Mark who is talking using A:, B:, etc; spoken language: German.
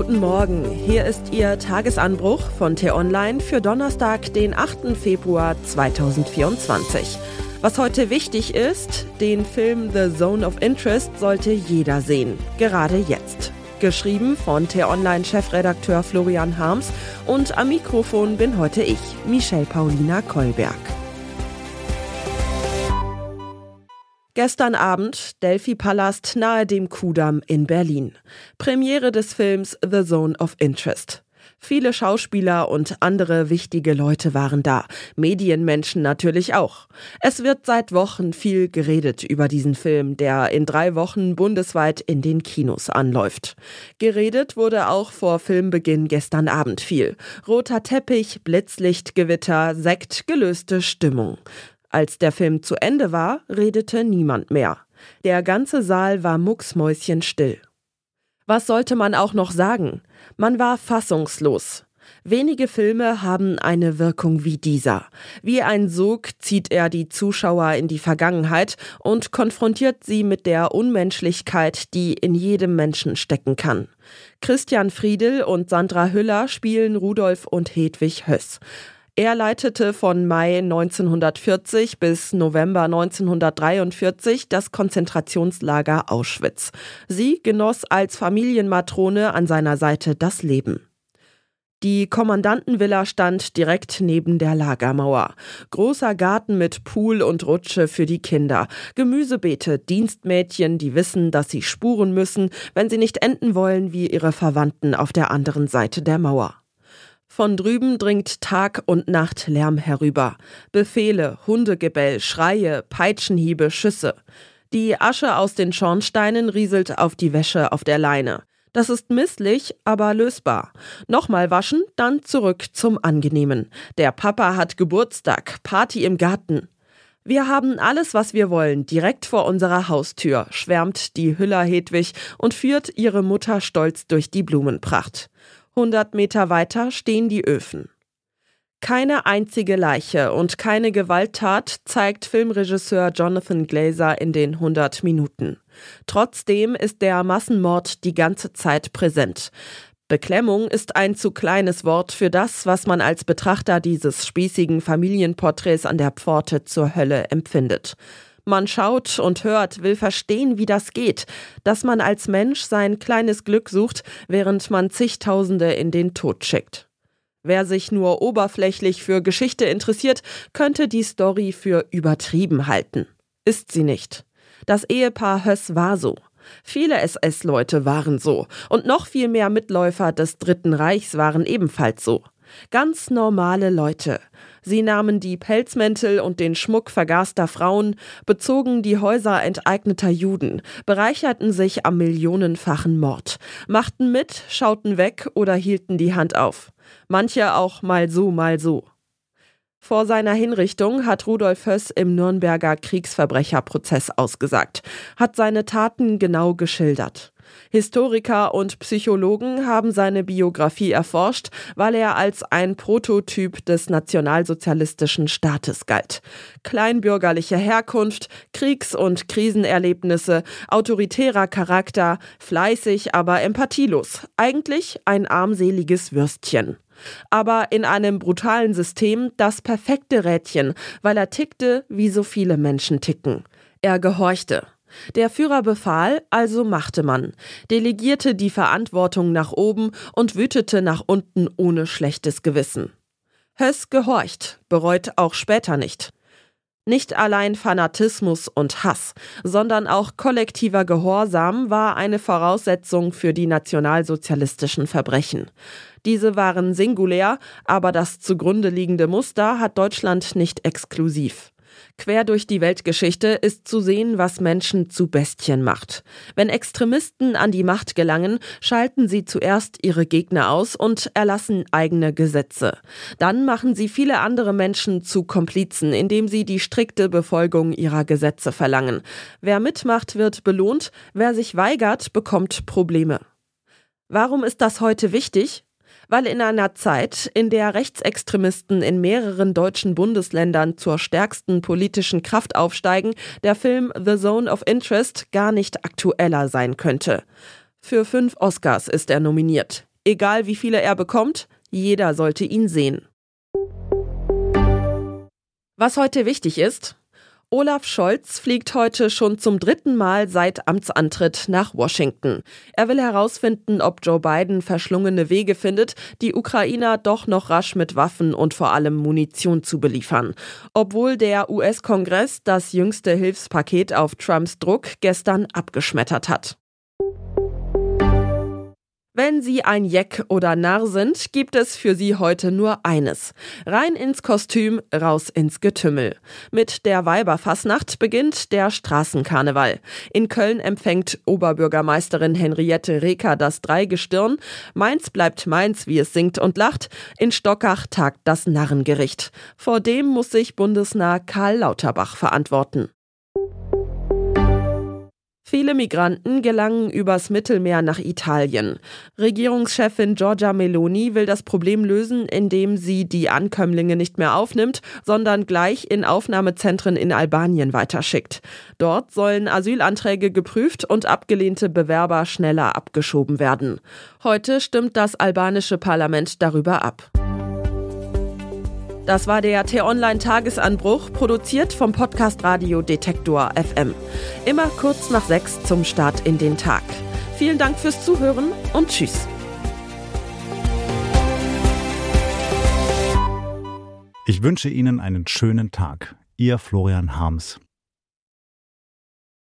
A: Guten Morgen, hier ist Ihr Tagesanbruch von T-Online für Donnerstag, den 8. Februar 2024. Was heute wichtig ist, den Film The Zone of Interest sollte jeder sehen, gerade jetzt. Geschrieben von T-Online-Chefredakteur Florian Harms und am Mikrofon bin heute ich, Michelle Paulina Kolberg. Gestern Abend Delphi Palast nahe dem Kudamm in Berlin. Premiere des Films The Zone of Interest. Viele Schauspieler und andere wichtige Leute waren da, Medienmenschen natürlich auch. Es wird seit Wochen viel geredet über diesen Film, der in drei Wochen bundesweit in den Kinos anläuft. Geredet wurde auch vor Filmbeginn gestern Abend viel. Roter Teppich, Blitzlichtgewitter, Sekt, gelöste Stimmung. Als der Film zu Ende war, redete niemand mehr. Der ganze Saal war mucksmäuschenstill. Was sollte man auch noch sagen? Man war fassungslos. Wenige Filme haben eine Wirkung wie dieser. Wie ein Sog zieht er die Zuschauer in die Vergangenheit und konfrontiert sie mit der Unmenschlichkeit, die in jedem Menschen stecken kann. Christian Friedel und Sandra Hüller spielen Rudolf und Hedwig Höss. Er leitete von Mai 1940 bis November 1943 das Konzentrationslager Auschwitz. Sie genoss als Familienmatrone an seiner Seite das Leben. Die Kommandantenvilla stand direkt neben der Lagermauer. Großer Garten mit Pool und Rutsche für die Kinder. Gemüsebeete, Dienstmädchen, die wissen, dass sie spuren müssen, wenn sie nicht enden wollen wie ihre Verwandten auf der anderen Seite der Mauer. Von drüben dringt Tag und Nacht Lärm herüber. Befehle, Hundegebell, Schreie, Peitschenhiebe, Schüsse. Die Asche aus den Schornsteinen rieselt auf die Wäsche auf der Leine. Das ist misslich, aber lösbar. Nochmal waschen, dann zurück zum Angenehmen. Der Papa hat Geburtstag, Party im Garten. Wir haben alles, was wir wollen, direkt vor unserer Haustür, schwärmt die Hüller Hedwig und führt ihre Mutter stolz durch die Blumenpracht. 100 Meter weiter stehen die Öfen. Keine einzige Leiche und keine Gewalttat zeigt Filmregisseur Jonathan Glazer in den 100 Minuten. Trotzdem ist der Massenmord die ganze Zeit präsent. Beklemmung ist ein zu kleines Wort für das, was man als Betrachter dieses spießigen Familienporträts an der Pforte zur Hölle empfindet. Man schaut und hört, will verstehen, wie das geht, dass man als Mensch sein kleines Glück sucht, während man zigtausende in den Tod schickt. Wer sich nur oberflächlich für Geschichte interessiert, könnte die Story für übertrieben halten. Ist sie nicht. Das Ehepaar Höss war so. Viele SS-Leute waren so. Und noch viel mehr Mitläufer des Dritten Reichs waren ebenfalls so. Ganz normale Leute. Sie nahmen die Pelzmäntel und den Schmuck vergaßter Frauen, bezogen die Häuser enteigneter Juden, bereicherten sich am millionenfachen Mord, machten mit, schauten weg oder hielten die Hand auf. Manche auch mal so, mal so. Vor seiner Hinrichtung hat Rudolf Höss im Nürnberger Kriegsverbrecherprozess ausgesagt, hat seine Taten genau geschildert. Historiker und Psychologen haben seine Biografie erforscht, weil er als ein Prototyp des nationalsozialistischen Staates galt. Kleinbürgerliche Herkunft, Kriegs- und Krisenerlebnisse, autoritärer Charakter, fleißig, aber empathielos. Eigentlich ein armseliges Würstchen aber in einem brutalen System das perfekte Rädchen, weil er tickte, wie so viele Menschen ticken. Er gehorchte. Der Führer befahl, also machte man, delegierte die Verantwortung nach oben und wütete nach unten ohne schlechtes Gewissen. Höss gehorcht, bereut auch später nicht. Nicht allein Fanatismus und Hass, sondern auch kollektiver Gehorsam war eine Voraussetzung für die nationalsozialistischen Verbrechen. Diese waren singulär, aber das zugrunde liegende Muster hat Deutschland nicht exklusiv. Quer durch die Weltgeschichte ist zu sehen, was Menschen zu Bestien macht. Wenn Extremisten an die Macht gelangen, schalten sie zuerst ihre Gegner aus und erlassen eigene Gesetze. Dann machen sie viele andere Menschen zu Komplizen, indem sie die strikte Befolgung ihrer Gesetze verlangen. Wer mitmacht, wird belohnt, wer sich weigert, bekommt Probleme. Warum ist das heute wichtig? Weil in einer Zeit, in der Rechtsextremisten in mehreren deutschen Bundesländern zur stärksten politischen Kraft aufsteigen, der Film The Zone of Interest gar nicht aktueller sein könnte. Für fünf Oscars ist er nominiert. Egal wie viele er bekommt, jeder sollte ihn sehen. Was heute wichtig ist, Olaf Scholz fliegt heute schon zum dritten Mal seit Amtsantritt nach Washington. Er will herausfinden, ob Joe Biden verschlungene Wege findet, die Ukrainer doch noch rasch mit Waffen und vor allem Munition zu beliefern. Obwohl der US-Kongress das jüngste Hilfspaket auf Trumps Druck gestern abgeschmettert hat. Wenn Sie ein Jeck oder Narr sind, gibt es für Sie heute nur eines. Rein ins Kostüm, raus ins Getümmel. Mit der Weiberfassnacht beginnt der Straßenkarneval. In Köln empfängt Oberbürgermeisterin Henriette Reker das Dreigestirn. Mainz bleibt Mainz, wie es singt und lacht. In Stockach tagt das Narrengericht. Vor dem muss sich Bundesnah Karl Lauterbach verantworten. Viele Migranten gelangen übers Mittelmeer nach Italien. Regierungschefin Giorgia Meloni will das Problem lösen, indem sie die Ankömmlinge nicht mehr aufnimmt, sondern gleich in Aufnahmezentren in Albanien weiterschickt. Dort sollen Asylanträge geprüft und abgelehnte Bewerber schneller abgeschoben werden. Heute stimmt das albanische Parlament darüber ab. Das war der T-Online-Tagesanbruch, produziert vom Podcast Radio Detektor FM. Immer kurz nach sechs zum Start in den Tag. Vielen Dank fürs Zuhören und Tschüss.
B: Ich wünsche Ihnen einen schönen Tag. Ihr Florian Harms.